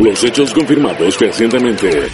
Los hechos confirmados recientemente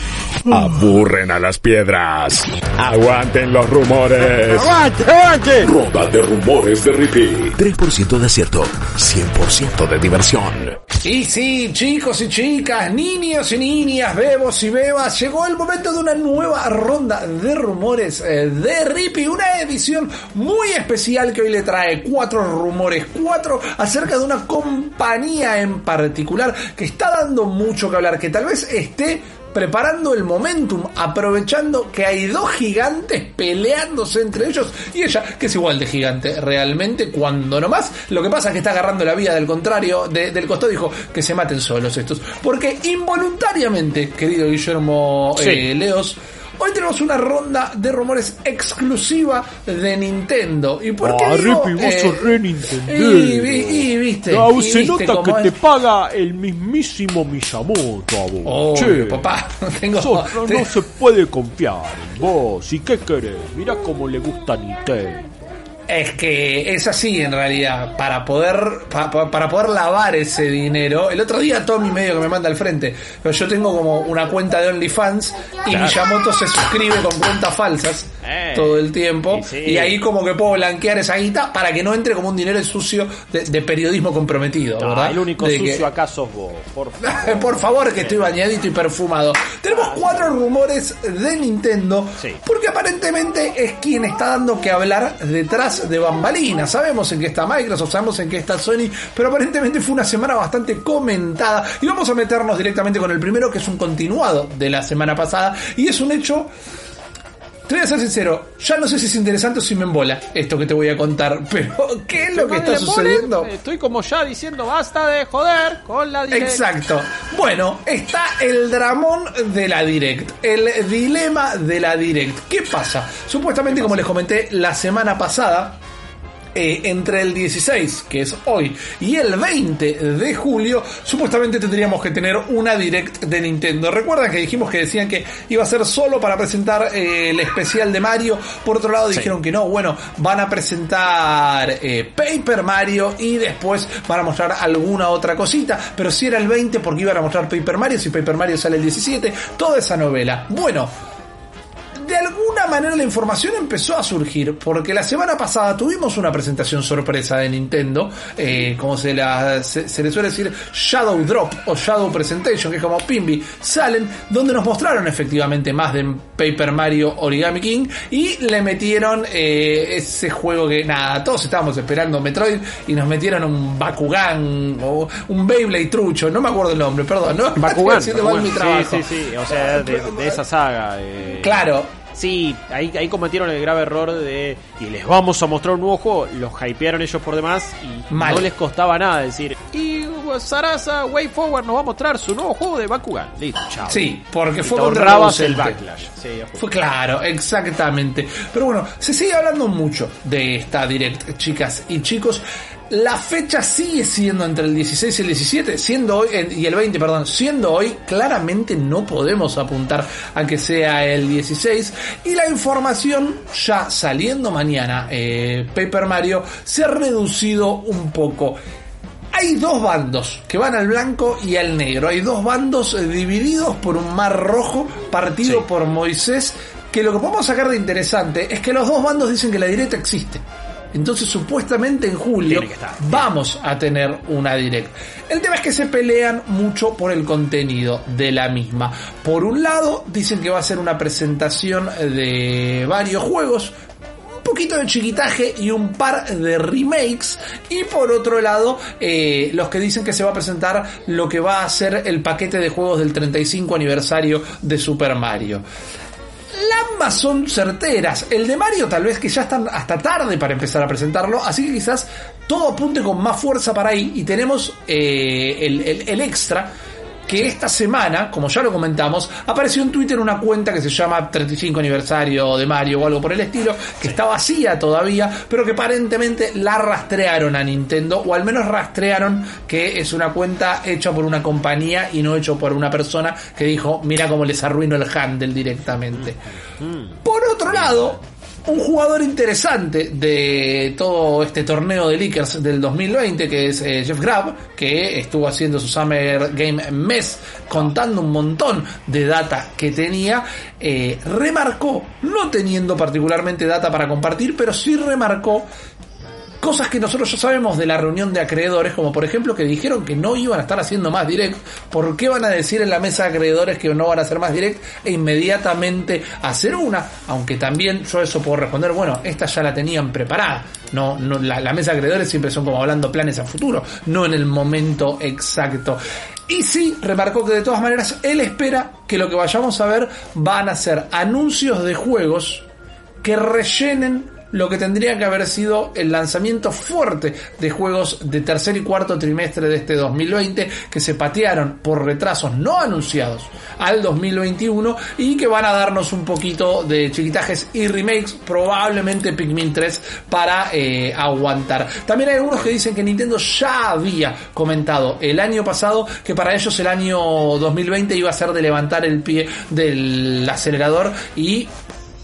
aburren a las piedras. Aguanten los rumores. ¡Aguante, aguante! Ronda de rumores de Rippy. 3% de acierto, 100% de diversión. Y sí, chicos y chicas, niños y niñas, bebos y bebas, llegó el momento de una nueva ronda de rumores eh, de Rippy, una edición muy especial que hoy le trae cuatro rumores, cuatro acerca de una compañía en particular que está dando mucho que hablar, que tal vez esté preparando el momentum, aprovechando que hay dos gigantes peleándose entre ellos y ella, que es igual de gigante realmente, cuando nomás, lo que pasa es que está agarrando la vía del contrario, de- del costado, dijo que se maten solos estos, porque involuntariamente, querido Guillermo Sí. eh, Leos, Hoy tenemos una ronda de rumores exclusiva de Nintendo. ¿Y por qué Ah, digo, Rippy, vos eh, sos re Nintendo. y, vi- y viste, Ah, y se viste nota que te es. paga el mismísimo Miyamoto a vos. Obvio, che. papá. Tengo, Sos- no, te- no se puede confiar en vos. ¿Y qué querés? Mirá cómo le gusta Nintendo. Es que es así en realidad, para poder pa- pa- para poder lavar ese dinero. El otro día Tommy medio que me manda al frente, pero yo tengo como una cuenta de OnlyFans y Miyamoto se suscribe con cuentas falsas Eh. todo el tiempo Y sí. y ahí como que puedo blanquear esa guita para que no entre como un dinero sucio de, de periodismo comprometido, ¿verdad? el único De que- sucio acá sos vos. Por favor. Por favor, que estoy bañadito y perfumado. Tenemos cuatro rumores de Nintendo, Sí. porque aparentemente es quien está dando que hablar detrás de bambalinas. Sabemos en qué está Microsoft, sabemos en qué está Sony, pero aparentemente fue una semana bastante comentada. Y vamos a meternos directamente con el primero, que es un continuado de la semana pasada, y es un hecho te voy a ser sincero, ya no sé si es interesante o si me embola esto que te voy a contar, pero ¿qué es lo que está sucediendo? Molen, Estoy como ya diciendo basta de joder con la direct. Exacto. Bueno, está el dramón de la Direct, el dilema de la Direct. ¿Qué pasa? Supuestamente, como les comenté la semana pasada, eh, entre el 16, que es hoy, y el 20 de julio, supuestamente tendríamos que tener una direct de Nintendo. Recuerdan que dijimos que decían que iba a ser solo para presentar eh, el especial de Mario. Por otro lado, dijeron que no, bueno, van a presentar eh, Paper Mario y después van a mostrar alguna otra cosita. Pero si era el 20, porque iban a mostrar Paper Mario, si Paper Mario sale el 17, toda esa novela. Bueno, de alguna manera la información empezó a surgir porque la semana pasada tuvimos una presentación sorpresa de Nintendo, eh, como se, la, se, se le suele decir Shadow Drop o Shadow Presentation, que es como Pimby, salen, donde nos mostraron efectivamente más de Paper Mario Origami King y le metieron eh, ese juego que nada, todos estábamos esperando Metroid y nos metieron un Bakugan o un Beyblade trucho, no me acuerdo el nombre, perdón, ¿no? Bakugan. Bakugan. mi trabajo. Sí, sí, sí. O sea, de, de esa saga. eh. Claro, Sí, ahí, ahí cometieron el grave error de. Y les vamos a mostrar un nuevo juego. Los hypearon ellos por demás. Y Mal. no les costaba nada decir. Y Sarasa Way Forward nos va a mostrar su nuevo juego de Bakugan. Listo, chao. Sí, porque Y fue contraproducente. el backlash. Sí. Fue claro, exactamente. Pero bueno, se sigue hablando mucho de esta direct, chicas y chicos. La fecha sigue siendo entre el 16 y el 17, siendo hoy, y el 20, perdón, siendo hoy, claramente no podemos apuntar a que sea el 16. Y la información ya saliendo mañana, eh, Paper Mario, se ha reducido un poco. Hay dos bandos que van al blanco y al negro. Hay dos bandos eh, divididos por un mar rojo partido Sí. por Moisés. Que lo que podemos sacar de interesante es que los dos bandos dicen que la directa existe. Entonces supuestamente en julio estar. vamos a tener una direct. El tema es que se pelean mucho por el contenido de la misma. Por un lado dicen que va a ser una presentación de varios juegos un poquito de chiquitaje y un par de remakes. Y por otro lado, eh, los que dicen que se va a presentar lo que va a ser el paquete de juegos del 35 aniversario de Super Mario. Ambas son certeras. El de Mario tal vez que ya están hasta tarde para empezar a presentarlo, así que quizás todo apunte con más fuerza para ahí y tenemos eh, el, el- el extra que esta semana, como ya lo comentamos, apareció en Twitter una cuenta que se llama 35 aniversario de Mario o algo por el estilo, que está vacía todavía, pero que aparentemente la rastrearon a Nintendo, o al menos rastrearon que es una cuenta hecha por una compañía y no hecho por una persona que dijo, mira cómo les arruino el handle directamente. Por otro lado, un jugador interesante de todo este torneo de Lakers del 2020, que es eh, Jeff Grab, que estuvo haciendo su Summer Game Mess contando un montón de data que tenía, eh, remarcó, no teniendo particularmente data para compartir, pero sí remarcó cosas que nosotros ya sabemos de la reunión de acreedores, como por ejemplo que dijeron que no iban a estar haciendo más direct, ¿por qué van a decir en la mesa de acreedores que no van a hacer más direct e inmediatamente hacer una? Aunque también yo eso puedo responder, bueno, esta ya la tenían preparada. No, no la, la mesa de acreedores siempre son como hablando planes a futuro, no en el momento exacto. Y sí, remarcó que de todas maneras él espera que lo que vayamos a ver van a ser anuncios de juegos que rellenen lo que tendría que haber sido el lanzamiento fuerte de juegos de tercer y cuarto trimestre de este 2020 que se patearon por retrasos no anunciados al 2021 y que van a darnos un poquito de chiquitajes y remakes, probablemente Pikmin 3 para eh, aguantar. También hay algunos que dicen que Nintendo ya había comentado el año pasado que para ellos el año 2020 iba a ser de levantar el pie del acelerador y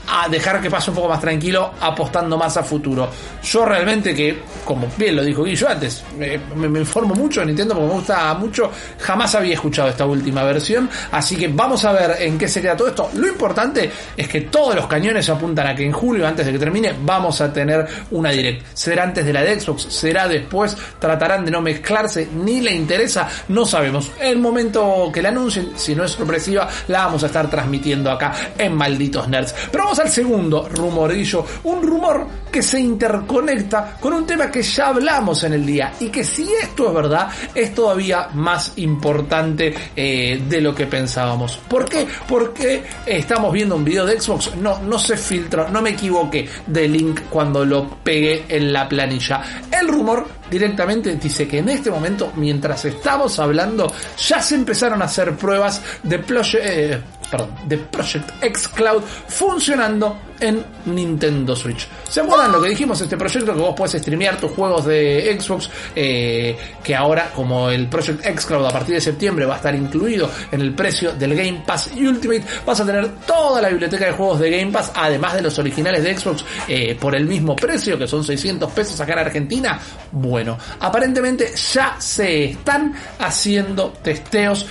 a dejar que pase un poco más tranquilo, apostando más a futuro. Yo realmente que, como bien lo dijo Guillo antes, me, informo mucho de Nintendo porque me gusta mucho, jamás había escuchado esta última versión, así que vamos a ver en qué se queda todo esto. Lo importante es que todos los cañones apuntan a que en julio, antes de que termine, vamos a tener una direct. Será antes de la de Xbox, será después, tratarán de no mezclarse, ni le interesa, no sabemos. El momento que la anuncien, si no es sorpresiva, la vamos a estar transmitiendo acá en Malditos Nerds. Pero vamos al segundo rumorillo, un rumor que se interconecta con un tema que ya hablamos en el día y que si esto es verdad es todavía más importante eh, de lo que pensábamos. ¿Por qué? Porque estamos viendo un video de Xbox, no, no se filtra, no me equivoqué de link cuando lo pegué en la planilla. El rumor directamente dice que en este momento, mientras estamos hablando, ya se empezaron a hacer pruebas de, eh, perdón, de Project X Cloud funcionando en Nintendo Switch. ¿Se acuerdan lo que dijimos? Este proyecto que vos puedes streamear tus juegos de Xbox, eh, que ahora como el Project X Cloud a partir de septiembre va a estar incluido en el precio del Game Pass Ultimate, vas a tener toda la biblioteca de juegos de Game Pass, además de los originales de Xbox, eh, por el mismo precio, que son 600 pesos acá en Argentina. Bueno, aparentemente ya se están haciendo testeos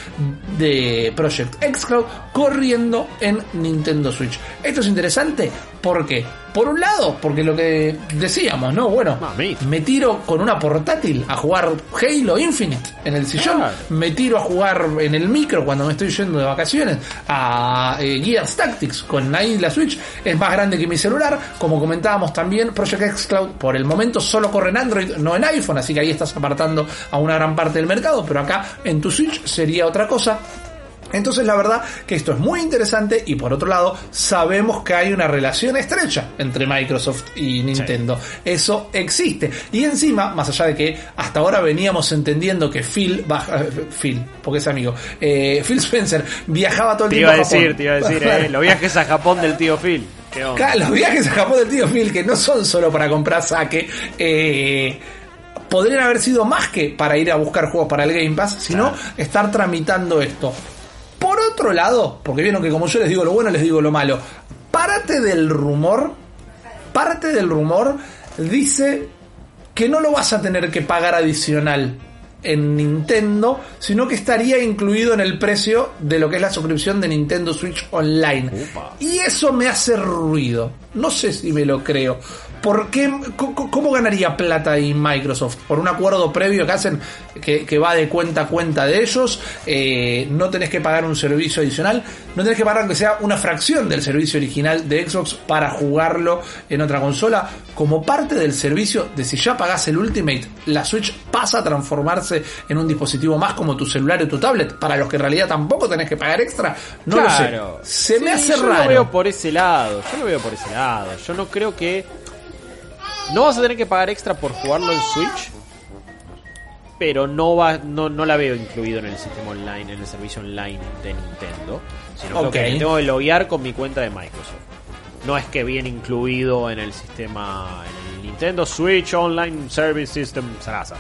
de Project X Cloud corriendo en Nintendo Switch. Esto es interesante ¿Por qué? Por un lado, porque lo que decíamos, ¿no? Bueno, Mami. me tiro con una portátil a jugar Halo Infinite en el sillón, Claro. me tiro a jugar en el micro cuando me estoy yendo de vacaciones a eh, Gears Tactics con ahí la Switch, es más grande que mi celular, como comentábamos también, Project X Cloud por el momento solo corre en Android, no en iPhone, así que ahí estás apartando a una gran parte del mercado, pero acá en tu Switch sería otra cosa. Entonces la verdad que esto es muy interesante y por otro lado sabemos que hay una relación estrecha entre Microsoft y Nintendo. Eso existe. Y encima, más allá de que hasta ahora veníamos entendiendo que Phil, eh, Phil, porque es amigo, eh, Phil Spencer viajaba todo el Te tiempo iba a Japón. decir, te iba a decir, eh, los viajes a Japón del tío Phil. Los viajes a Japón del tío Phil, que no son solo para comprar saque, eh, podrían haber sido más que para ir a buscar juegos para el Game Pass, sino estar tramitando esto. Por otro lado, porque vieron que como yo les digo lo bueno, les digo lo malo, parte del rumor, parte del rumor dice que no lo vas a tener que pagar adicional en Nintendo, sino que estaría incluido en el precio de lo que es la suscripción de Nintendo Switch Online. Y eso me hace ruido. No sé si me lo creo. ¿Por qué? ¿Cómo ganaría plata ahí Microsoft? ¿Por un acuerdo previo que hacen que, que va de cuenta a cuenta de ellos? Eh, ¿No tenés que pagar un servicio adicional? ¿No tenés que pagar aunque sea una fracción del servicio original de Xbox para jugarlo en otra consola? Como parte del servicio de si ya pagás el Ultimate, la Switch pasa a transformarse en un dispositivo más como tu celular o tu tablet, para los que en realidad tampoco tenés que pagar extra. No Claro. lo sé. Se me hace yo raro. lo veo por ese lado. Yo lo veo por ese lado. Yo no creo que. No vas a tener que pagar extra por jugarlo en Switch. Pero no va, no, no la veo incluido en el sistema online, en el servicio online de Nintendo. Sino creo Ok. que me tengo que loguear con mi cuenta de Microsoft. No es que viene incluido en el sistema, en el Nintendo Switch Online Service System Sarasa.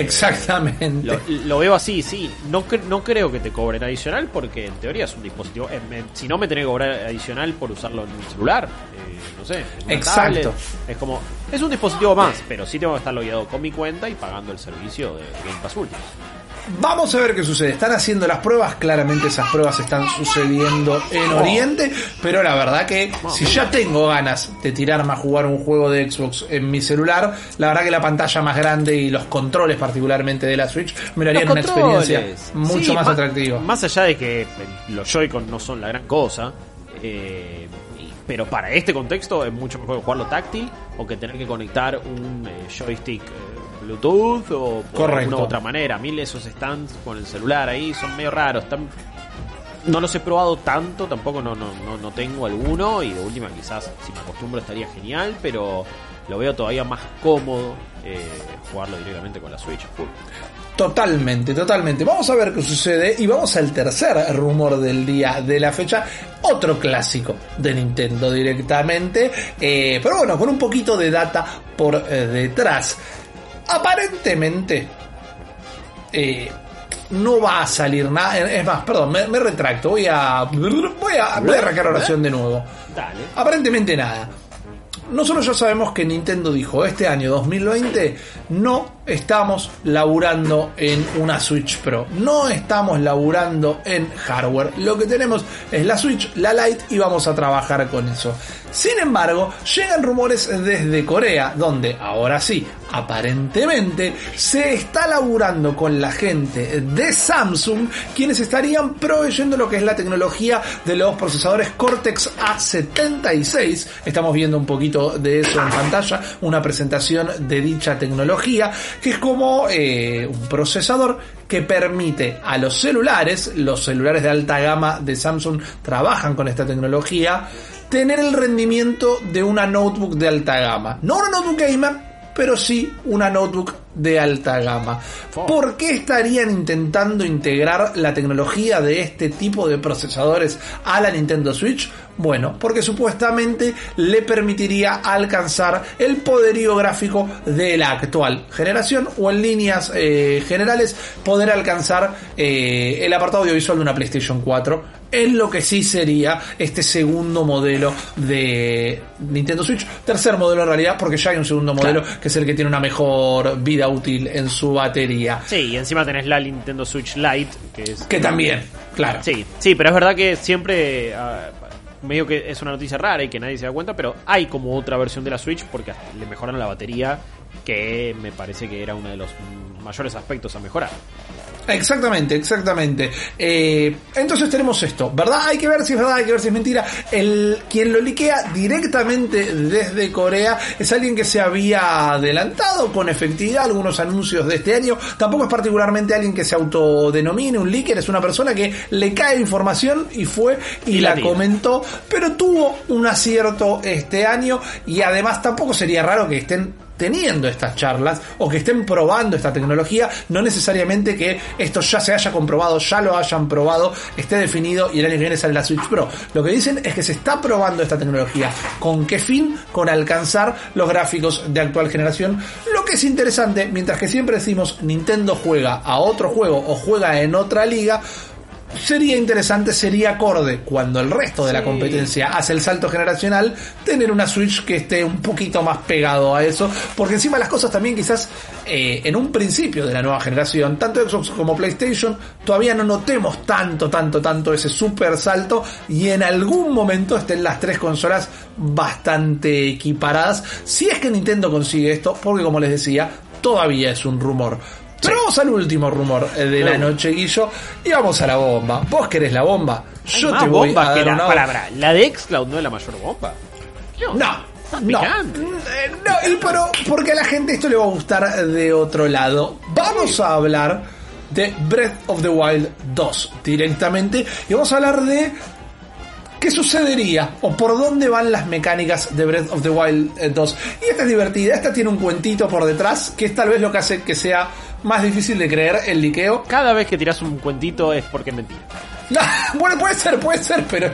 Exactamente. Lo, lo veo así, sí. No, no creo que te cobren adicional porque en teoría es un dispositivo. eh, si no, me tenés que cobrar adicional por usarlo en un celular. eh, no sé. Exacto. tablet. Es como. Es un dispositivo más, pero sí tengo que estar logueado con mi cuenta y pagando el servicio de Game Pass Ultimate. Vamos a ver qué sucede. Están haciendo las pruebas, claramente esas pruebas están sucediendo en Oriente, pero la verdad que si ya tengo ganas de tirarme a jugar un juego de Xbox en mi celular, la verdad que la pantalla más grande y los controles particularmente de la Switch me Los una experiencia mucho Sí, más atractiva. Más allá de que eh, los Joy-Con no son la gran cosa, eh, pero para este contexto es mucho mejor jugarlo táctil o que tener que conectar un eh, joystick eh, Bluetooth o por Correcto. alguna otra manera. Mí esos stands con el celular ahí son medio raros. están- no los he probado tanto, tampoco no, no, no, no tengo alguno y de última quizás si me acostumbro estaría genial, pero lo veo todavía más cómodo eh, jugarlo directamente con la Switch. Full. Totalmente, totalmente. Vamos a ver qué sucede y vamos al tercer rumor del día de la fecha. Otro clásico de Nintendo directamente. Eh, pero bueno, con un poquito de data por eh, detrás. Aparentemente eh, no va a salir nada. Es más, perdón, me, me retracto. Voy a, voy a, voy a arrancar oración de nuevo. Dale. Aparentemente nada. Nosotros ya sabemos que Nintendo dijo este año 2020 no estamos laburando en una Switch Pro, no estamos laburando en hardware. Lo que tenemos es la Switch, la Lite y vamos a trabajar con eso. Sin embargo, llegan rumores desde Corea, donde ahora sí, aparentemente se está laburando con la gente de Samsung, quienes estarían proveyendo lo que es la tecnología de los procesadores Cortex A76. Estamos viendo un poquito de eso en pantalla, una presentación de dicha tecnología, que es como eh, un procesador que permite a los celulares, los celulares de alta gama de Samsung trabajan con esta tecnología, tener el rendimiento de una notebook de alta gama. No una notebook gamer, pero sí una notebook de alta gama. ¿Por qué estarían intentando integrar la tecnología de este tipo de procesadores a la Nintendo Switch? Bueno, porque supuestamente le permitiría alcanzar el poderío gráfico de la actual generación o en líneas eh, generales poder alcanzar eh, el apartado audiovisual de una PlayStation 4 en lo que sí sería este segundo modelo de Nintendo Switch. Tercer modelo en realidad, porque ya hay un segundo modelo que es el que tiene una mejor vida útil en su batería. Sí, y encima tenés la Nintendo Switch Lite, que es... Que también, claro. Sí, sí, pero es verdad que siempre... ah, medio que es una noticia rara y que nadie se da cuenta, pero hay como otra versión de la Switch porque hasta le mejoran la batería, que me parece que era uno de los mayores aspectos a mejorar. Exactamente, exactamente. Eh, entonces tenemos esto, ¿verdad? Hay que ver si es verdad, hay que ver si es mentira. El quien lo liquea directamente desde Corea es alguien que se había adelantado con efectividad algunos anuncios de este año. Tampoco es particularmente alguien que se autodenomine un leaker, es una persona que le cae información y fue y, Y la comentó, pero tuvo un acierto este año y además tampoco sería raro que estén teniendo estas charlas o que estén probando esta tecnología, no necesariamente que esto ya se haya comprobado, ya lo hayan probado, esté definido y el año que viene sale la Switch Pro. Lo que dicen es que se está probando esta tecnología. ¿Con qué fin? Con alcanzar los gráficos de actual generación. Lo que es interesante, mientras que siempre decimos Nintendo juega a otro juego o juega en otra liga, sería interesante, sería acorde cuando el resto de la competencia hace el salto generacional, tener una Switch que esté un poquito más pegado a eso, porque encima las cosas también quizás eh, en un principio de la nueva generación, tanto Xbox como PlayStation, todavía no notemos tanto, tanto, tanto ese super salto y en algún momento estén las tres consolas bastante equiparadas, si es que Nintendo consigue esto, porque como les decía, todavía es un rumor. Pero vamos al último rumor eh, de la noche, Guillo, y vamos a la bomba. ¿Vos querés la bomba? Hay Yo más te voy a que dar la una palabra. La de Xcloud no es la mayor bomba. No, no. picante. Eh, no, y pero porque a la gente esto le va a gustar de otro lado. Vamos a hablar de Breath of the Wild 2 directamente y vamos a hablar de qué sucedería o por dónde van las mecánicas de Breath of the Wild eh, 2. Y esta es divertida, esta tiene un cuentito por detrás que es tal vez lo que hace que sea más difícil de creer el liqueo. Cada vez que tiras un cuentito es porque es mentira. bueno, puede ser, puede ser, pero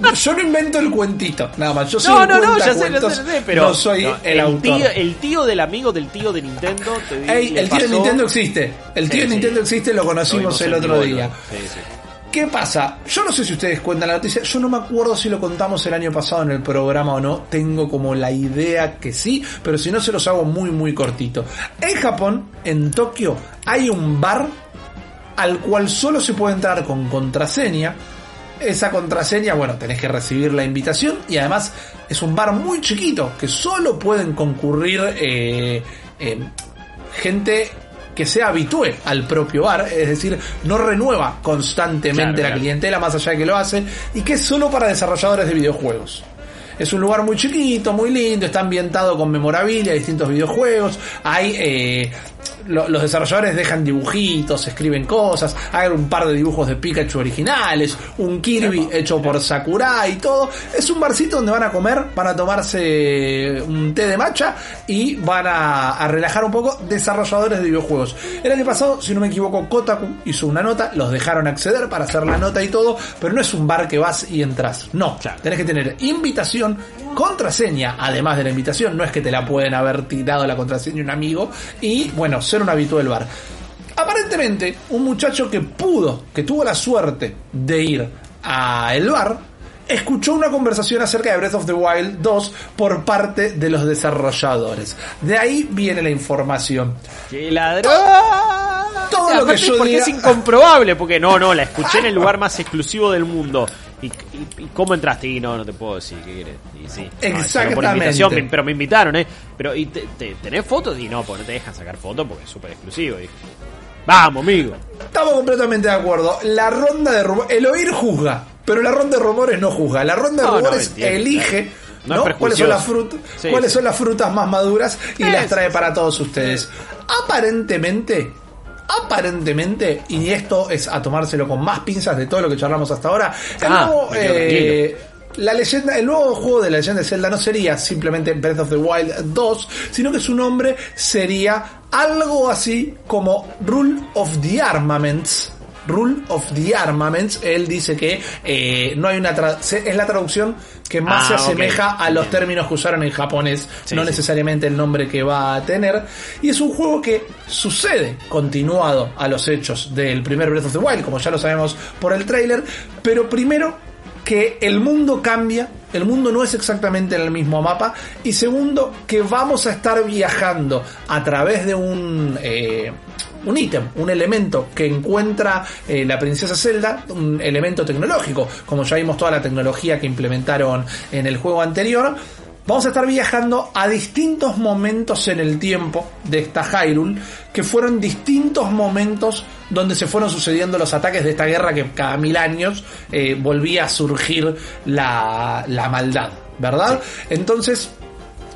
no, yo no invento el cuentito, nada más. Yo soy No, no, no, ya sé, ya sé, pero no soy el, autor. Tío, el tío del amigo del tío de Nintendo. Te Ey, el tío de Nintendo existe. El tío Sí, de sí. Nintendo existe, lo conocimos el otro día. Sí, sí. ¿Qué pasa? Yo no sé si ustedes cuentan la noticia, yo no me acuerdo si lo contamos el año pasado en el programa o no, tengo como la idea que sí, pero si no se los hago muy muy cortito. En Japón, en Tokio, hay un bar al cual solo se puede entrar con contraseña. Esa contraseña, bueno, tenés que recibir la invitación y además es un bar muy chiquito que solo pueden concurrir eh, eh, gente que sea habitúe al propio bar, es decir, no renueva constantemente Claro, la claro. clientela más allá de que lo hace y que es solo para desarrolladores de videojuegos. Es un lugar muy chiquito, muy lindo, está ambientado con memorabilia, distintos videojuegos. Hay eh, lo- los desarrolladores dejan dibujitos, escriben cosas. Hay un par de dibujos de Pikachu originales, un Kirby hecho por Sakurai y todo. Es un barcito donde van a comer, van a tomarse un té de matcha y van a, a relajar un poco desarrolladores de videojuegos. El año pasado, si no me equivoco, Kotaku hizo una nota, los dejaron acceder para hacer la nota y todo, pero no es un bar que vas y entras. No, Claro. tenés que tener invitación, contraseña, además de la invitación, no es que te la pueden haber tirado la contraseña un amigo, y bueno, ser un habitual del bar. Aparentemente, un muchacho que pudo, que tuvo la suerte de ir a el bar, escuchó una conversación acerca de Breath of the Wild 2 por parte de los desarrolladores. De ahí viene la información. ¡Qué ladrón! Todo lo que yo diga- es incomprobable, porque no, no, la escuché en el lugar más exclusivo del mundo. ¿Y, y- y cómo entraste? Y no, no te puedo decir, ¿qué querés? Y sí, no, solo por Exactamente. invitación, me- pero me invitaron, ¿eh? Pero, ¿y te, te- tenés fotos? Y no, pues no te dejan sacar fotos porque es súper exclusivo. Y, Vamos, amigo. Estamos completamente de acuerdo. La ronda de rumores, el oír juzga, pero la ronda de rumores no juzga. La ronda de No, rumores elige No ¿no? es cuáles son las frutas, Sí, cuáles sí. son las frutas más maduras y las trae para todos ustedes. Aparentemente, aparentemente, y esto es a tomárselo con más pinzas de todo lo que charlamos hasta ahora, el Ah, nuevo, eh, la leyenda, el nuevo juego de la leyenda de Zelda no sería simplemente Breath of the Wild 2, sino que su nombre sería algo así como Rule of the Armaments. Rule of the Armaments, él dice que eh, no hay una tra- es la traducción que más Ah, se asemeja a los términos que usaron en japonés, Sí, no sí. necesariamente el nombre que va a tener. Y es un juego que sucede continuado a los hechos del primer Breath of the Wild, como ya lo sabemos por el tráiler, pero primero que el mundo cambia, el mundo no es exactamente en el mismo mapa, y segundo que vamos a estar viajando a través de un... eh, un ítem, un elemento que encuentra eh, la princesa Zelda, un elemento tecnológico, como ya vimos toda la tecnología que implementaron en el juego anterior, Vamos a estar viajando a distintos momentos en el tiempo de esta Hyrule, que fueron distintos momentos donde se fueron sucediendo los ataques de esta guerra que cada mil años eh, volvía a surgir la, la maldad, ¿verdad? Entonces,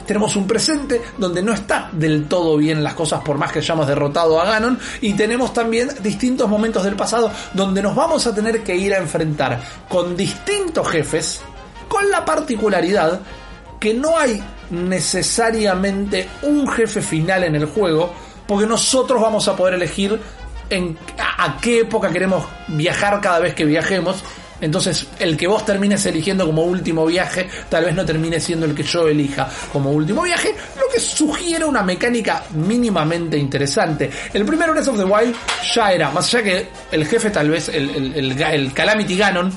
tenemos un presente donde no está del todo bien las cosas por más que hayamos derrotado a Ganon y tenemos también distintos momentos del pasado donde nos vamos a tener que ir a enfrentar con distintos jefes con la particularidad que no hay necesariamente un jefe final en el juego porque nosotros vamos a poder elegir en a, qué época queremos viajar cada vez que viajemos entonces, el que vos termines eligiendo como último viaje, tal vez no termine siendo el que yo elija como último viaje, lo que sugiere una mecánica mínimamente interesante. El primer Breath of the Wild ya era, más allá que el jefe tal vez, el, el, el, el Calamity Ganon,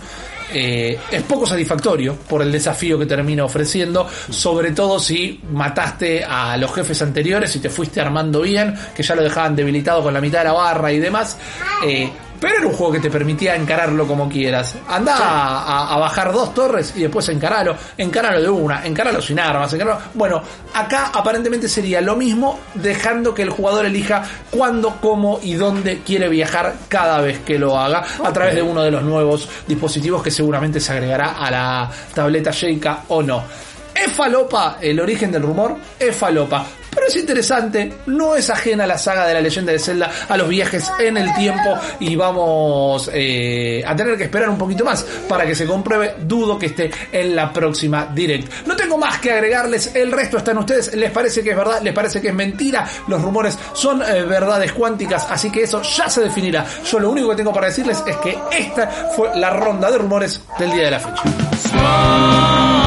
eh, es poco satisfactorio por el desafío que termina ofreciendo, sobre todo si mataste a los jefes anteriores y te fuiste armando bien, que ya lo dejaban debilitado con la mitad de la barra y demás. Eh, pero era un juego que te permitía encararlo como quieras. Anda a, a- a bajar dos torres y después encaralo. Encaralo de una, encaralo sin armas. encaralo- Bueno, acá aparentemente sería lo mismo, dejando que el jugador elija cuándo, cómo y dónde quiere viajar cada vez que lo haga, a través de uno de los nuevos dispositivos que seguramente se agregará a la tableta Sheikah o no. ¿Es falopa el origen del rumor? Es falopa. Pero es interesante, no es ajena a la saga de la leyenda de Zelda, a los viajes en el tiempo y vamos eh, a tener que esperar un poquito más para que se compruebe, dudo que esté en la próxima Direct. No tengo más que agregarles, el resto está en ustedes, les parece que es verdad, les parece que es mentira, los rumores son eh, verdades cuánticas, así que eso ya se definirá. Yo lo único que tengo para decirles es que esta fue la ronda de rumores del día de la fecha.